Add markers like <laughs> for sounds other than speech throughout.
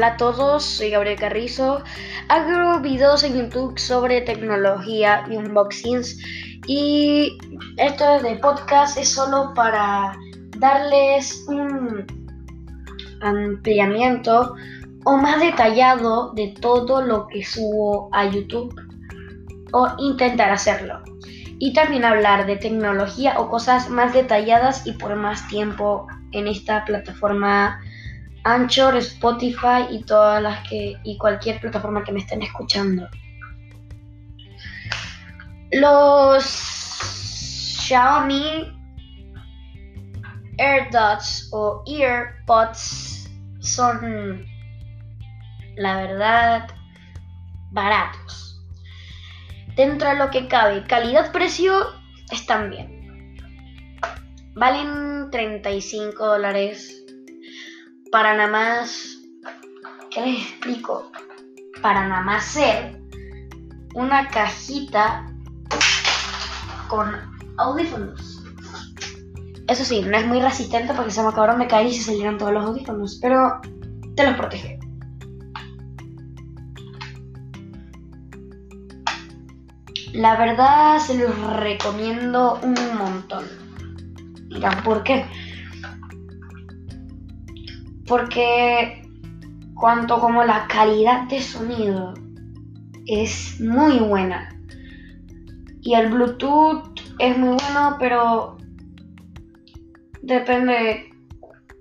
Hola a todos, soy Gabriel Carrizo. Hago videos en YouTube sobre tecnología y unboxings. Y esto de podcast es solo para darles un ampliamiento o más detallado de todo lo que subo a YouTube o intentar hacerlo. Y también hablar de tecnología o cosas más detalladas y por más tiempo en esta plataforma Anchor, Spotify y todas las que y cualquier plataforma que me estén escuchando. Los Xiaomi AirDots o EarPods son la verdad baratos. Dentro de lo que cabe, calidad-precio están bien. Valen 35 dólares para nada más, ¿qué les explico? Para nada más ser una cajita con audífonos. Eso sí, no es muy resistente porque se me acabaron de caer y se salieron todos los audífonos, pero te los protege. La verdad se los recomiendo un montón. Dirán, ¿por qué? Porque cuanto como la calidad de sonido es muy buena. Y el Bluetooth es muy bueno, pero depende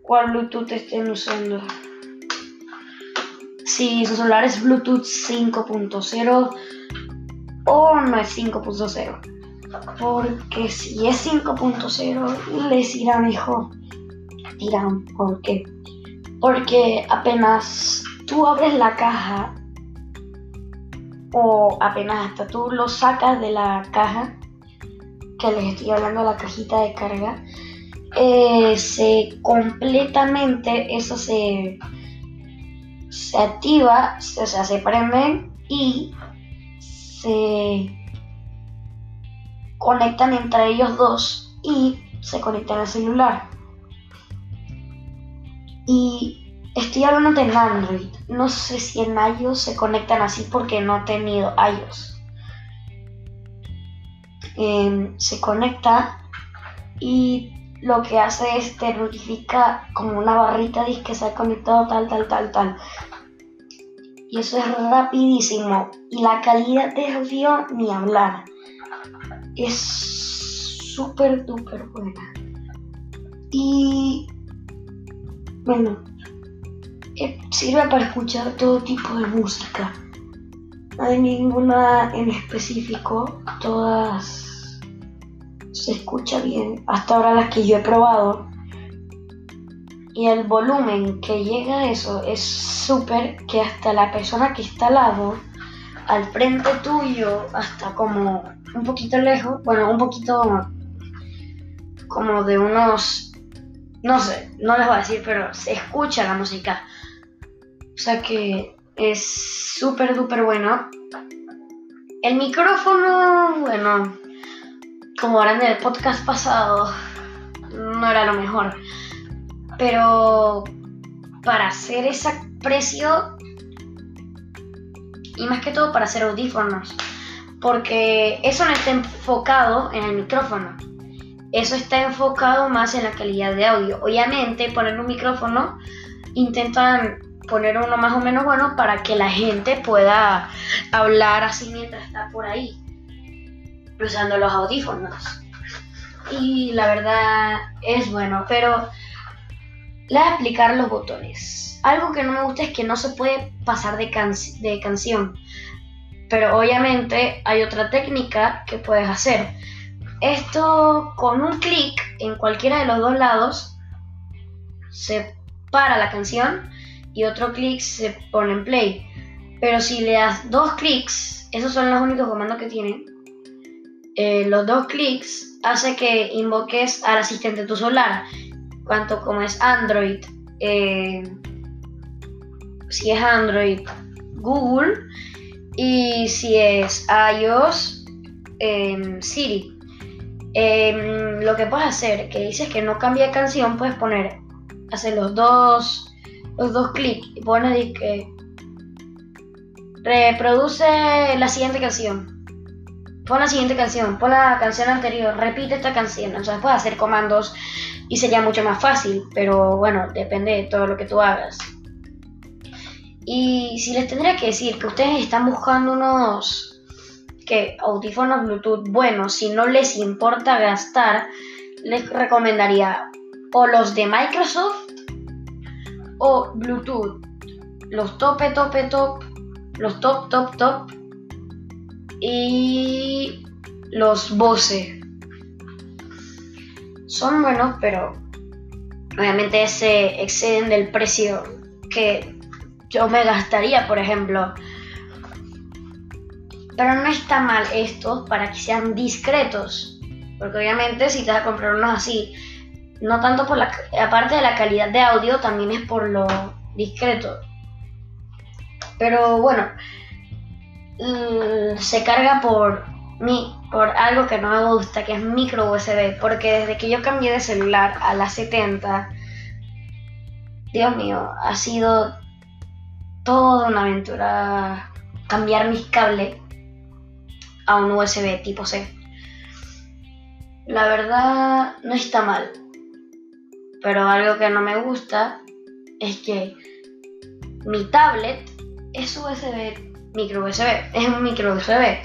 cuál Bluetooth estén usando. Si su celular es Bluetooth 5.0 o no es 5.0. Porque si es 5.0 les irá mejor. Dirán, ¿por qué? Porque apenas tú abres la caja o apenas hasta tú lo sacas de la caja, que les estoy hablando de la cajita de carga, eh, se completamente eso se, se activa, o sea, se prende y se conectan entre ellos dos y se conectan al celular. Y estoy hablando de Android. No sé si en iOS se conectan así porque no he tenido iOS. Em, se conecta y lo que hace es te notifica como una barrita dice que se ha conectado tal, tal, tal, tal. Y eso es rapidísimo. Y la calidad de audio ni hablar. Es súper, duper buena. Y bueno, eh, sirve para escuchar todo tipo de música. No hay ninguna en específico, todas se escucha bien. Hasta ahora las que yo he probado. Y el volumen que llega a eso es súper que hasta la persona que está al lado, al frente tuyo, hasta como un poquito lejos, bueno, un poquito como de unos no sé, no les voy a decir, pero se escucha la música. O sea que es súper, duper bueno. El micrófono, bueno, como harán en el podcast pasado, no era lo mejor. Pero para hacer ese precio, y más que todo para hacer audífonos, porque eso no está enfocado en el micrófono eso está enfocado más en la calidad de audio. Obviamente, poner un micrófono, intentan poner uno más o menos bueno para que la gente pueda hablar así mientras está por ahí, usando los audífonos. Y la verdad es bueno, pero le voy a explicar los botones. Algo que no me gusta es que no se puede pasar de, de canción. Pero obviamente hay otra técnica que puedes hacer esto con un clic en cualquiera de los dos lados se para la canción y otro clic se pone en play. Pero si le das dos clics, esos son los únicos comandos que tiene. Eh, los dos clics hace que invoques al asistente de tu celular, cuanto como es Android. Eh, si es Android, Google. Y si es iOS, eh, Siri. Em, lo que puedes hacer, que dices que no cambia de canción, puedes poner, hacer los dos los dos clics y pones que reproduce la siguiente canción. Pon la siguiente canción, pon la canción anterior, repite esta canción. Sea, puedes hacer comandos y sería mucho más fácil, pero bueno, depende de todo lo que tú hagas. Y si les tendría que decir que ustedes están buscando unos que audífonos Bluetooth buenos, si no les importa gastar, les recomendaría o los de Microsoft o Bluetooth. Los tope, tope, top. Los top, top, top. Y los Bose. Son buenos, pero obviamente se exceden del precio que yo me gastaría, por ejemplo. Pero no está mal esto para que sean discretos. Porque obviamente si te vas a comprar unos así, no tanto por la... Aparte de la calidad de audio, también es por lo discreto. Pero bueno, mm, se carga por mí, por algo que no me gusta, que es micro USB. Porque desde que yo cambié de celular a la 70, Dios mío, ha sido toda una aventura cambiar mis cables a un USB tipo C. La verdad no está mal, pero algo que no me gusta es que mi tablet es USB, micro USB, es un micro USB.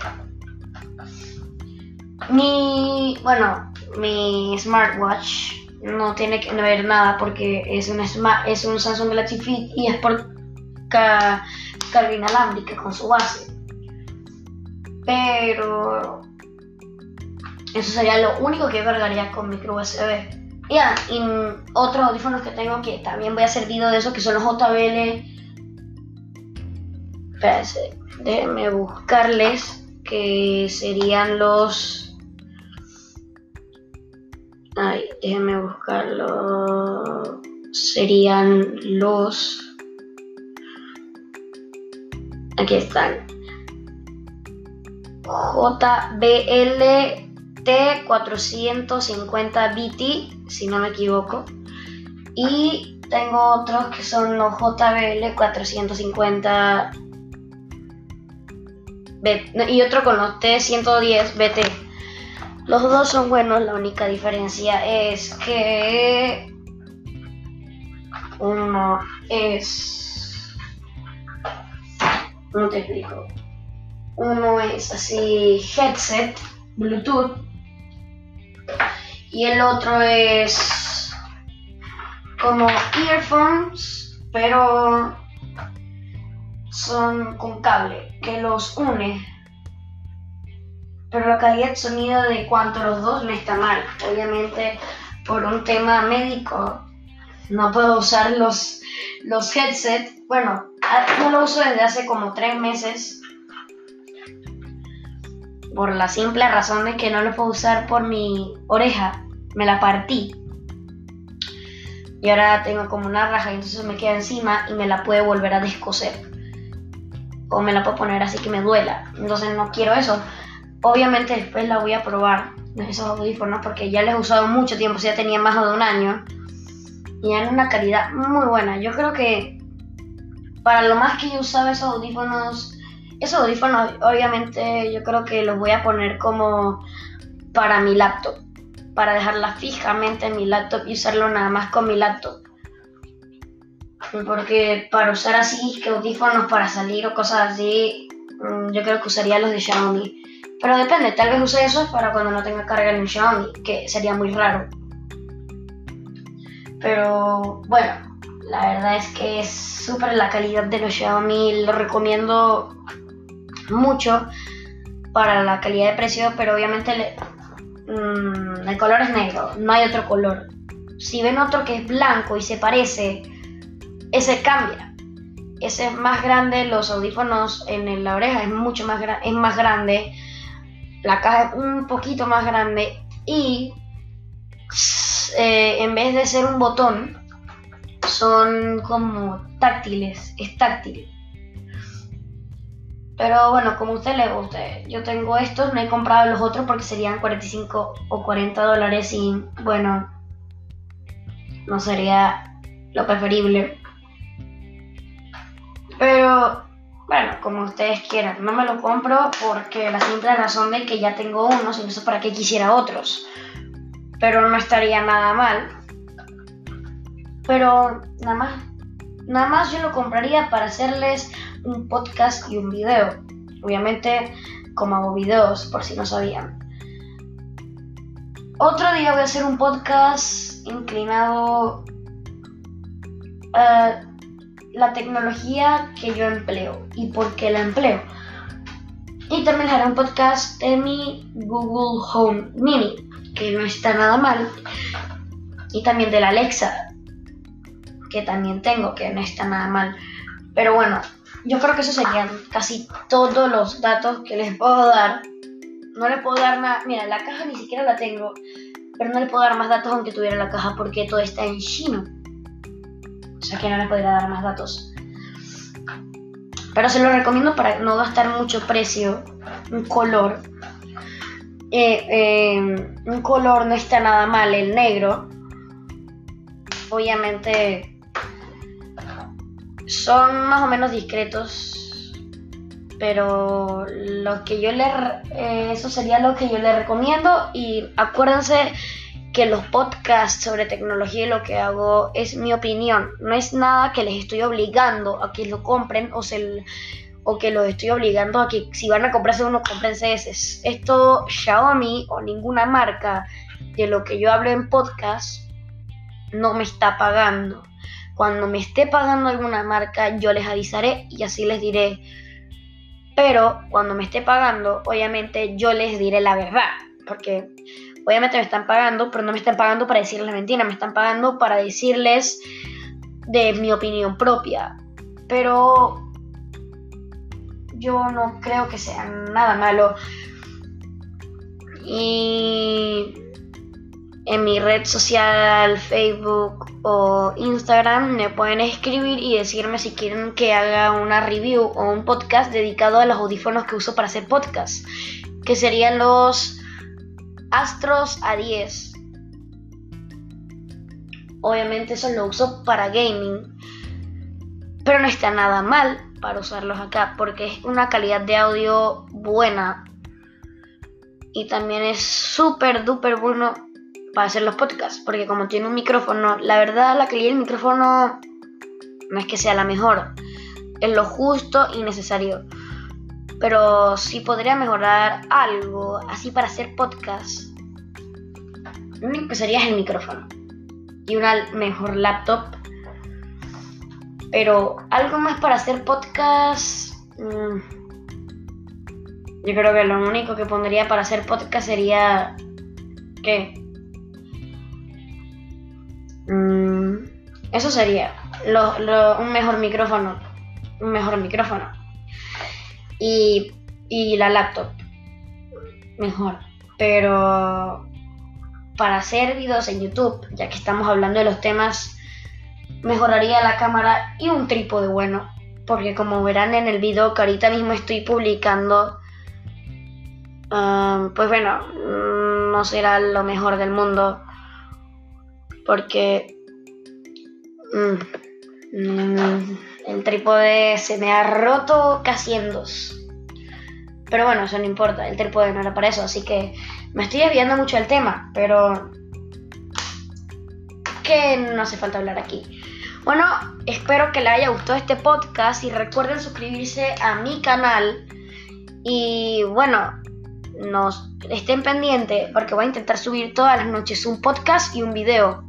Mi, bueno, mi smartwatch no tiene que ver nada porque es un, es un Samsung Galaxy Fit y es por carga inalámbrica con su base. Pero eso sería lo único que cargaría con micro USB. Ya, y otros audífonos que tengo que también voy a hacer video de eso, que son los JBL. Espérense, déjenme buscarles, que serían los... Ay, déjenme buscarlo. Serían los... Aquí están. JBLT 450 BT, si no me equivoco. Y tengo otros que son los JBL 450 y otro con los T110 BT. Los dos son buenos, la única diferencia es que uno es ¿Cómo te explico? Uno es así headset, Bluetooth, y el otro es como earphones, pero son con cable que los une. Pero la calidad de sonido de cuanto los dos no está mal. Obviamente, por un tema médico, no puedo usar los, los headsets. Bueno, no lo uso desde hace como tres meses. Por la simple razón de que no lo puedo usar por mi oreja. Me la partí. Y ahora tengo como una raja y entonces me queda encima y me la puede volver a descoser. O me la puedo poner así que me duela. Entonces no quiero eso. Obviamente después la voy a probar esos audífonos porque ya les he usado mucho tiempo, ya tenía más de un año y en una calidad muy buena. Yo creo que para lo más que yo usaba esos audífonos, esos audífonos obviamente yo creo que los voy a poner como para mi laptop, para dejarla fijamente en mi laptop y usarlo nada más con mi laptop. Porque para usar así, que audífonos para salir o cosas así, mm, yo creo que usaría los de Xiaomi. Pero depende, tal vez use esos para cuando no tenga carga en Xiaomi, que sería muy raro. Pero bueno, la verdad es que es súper la calidad de los Xiaomi, lo recomiendo mucho para la calidad de precio, pero obviamente mm, el color es negro, no hay otro color. Si ven otro que es blanco y se parece, ese cambia. Ese es más grande, los audífonos en la oreja es mucho más, es más grande, la caja es un poquito más grande y eh, en vez de ser un botón, son como táctiles, es táctil. Pero bueno, como a usted le guste, yo tengo estos, no he comprado los otros porque serían 45 o 40 dólares y bueno, no sería lo preferible. Pero bueno, como ustedes quieran, no me lo compro porque la simple razón de que ya tengo unos sé para qué quisiera otros. Pero no estaría nada mal. Pero nada más, nada más yo lo compraría para hacerles un podcast y un video. Obviamente, como hago videos, por si no sabían. Otro día voy a hacer un podcast inclinado a la tecnología que yo empleo y por qué la empleo. Y también haré un podcast de mi Google Home Mini, que no está nada mal. Y también de la Alexa, que también tengo, que no está nada mal. Pero bueno, yo creo que esos serían casi todos los datos que les puedo dar. No le puedo dar nada. Mira, la caja ni siquiera la tengo. Pero no le puedo dar más datos aunque tuviera la caja porque todo está en chino. O sea que no le podría dar más datos. Pero se lo recomiendo para no gastar mucho precio. Un color. Eh, eh, un color no está nada mal, el negro. Obviamente son más o menos discretos, pero lo que yo le eh, eso sería lo que yo le recomiendo y acuérdense que los podcasts sobre tecnología y lo que hago es mi opinión, no es nada que les estoy obligando a que lo compren o se o que los estoy obligando a que si van a comprarse uno, comprense ese. Esto Xiaomi o ninguna marca de lo que yo hablo en podcast no me está pagando. Cuando me esté pagando alguna marca, yo les avisaré y así les diré. Pero cuando me esté pagando, obviamente yo les diré la verdad. Porque obviamente me están pagando, pero no me están pagando para decirles mentira, me están pagando para decirles de mi opinión propia. Pero yo no creo que sea nada malo. Y en mi red social, Facebook o Instagram, me pueden escribir y decirme si quieren que haga una review o un podcast dedicado a los audífonos que uso para hacer podcast, que serían los Astros A10. Obviamente eso lo uso para gaming, pero no está nada mal para usarlos acá porque es una calidad de audio buena y también es súper duper bueno para hacer los podcasts, porque como tiene un micrófono, la verdad la calidad del micrófono no es que sea la mejor, es lo justo y necesario. Pero si podría mejorar algo así para hacer podcasts, lo el micrófono y una mejor laptop. Pero algo más para hacer podcasts... Mm, yo creo que lo único que pondría para hacer podcast sería... ¿Qué? Mm, eso sería un mejor micrófono. Un mejor micrófono. Y, la laptop. Mejor. Pero para hacer videos en YouTube, ya que estamos hablando de los temas, mejoraría la cámara y un trípode bueno. Porque como verán en el video que ahorita mismo estoy publicando, ah, pues bueno, mm, no será lo mejor del mundo porque mm, mm, el trípode se me ha roto casi en dos. Pero bueno, eso no importa, el trípode no era para eso, así que me estoy desviando mucho del tema, pero que no hace falta hablar aquí. Bueno, espero que les haya gustado este podcast y recuerden suscribirse a mi canal. Y bueno, nos estén pendientes porque voy a intentar subir todas las noches un podcast y un video.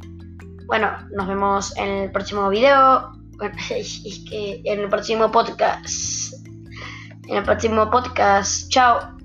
Bueno, nos vemos en el próximo video. <laughs> es que en el próximo podcast. En el próximo podcast. Chao.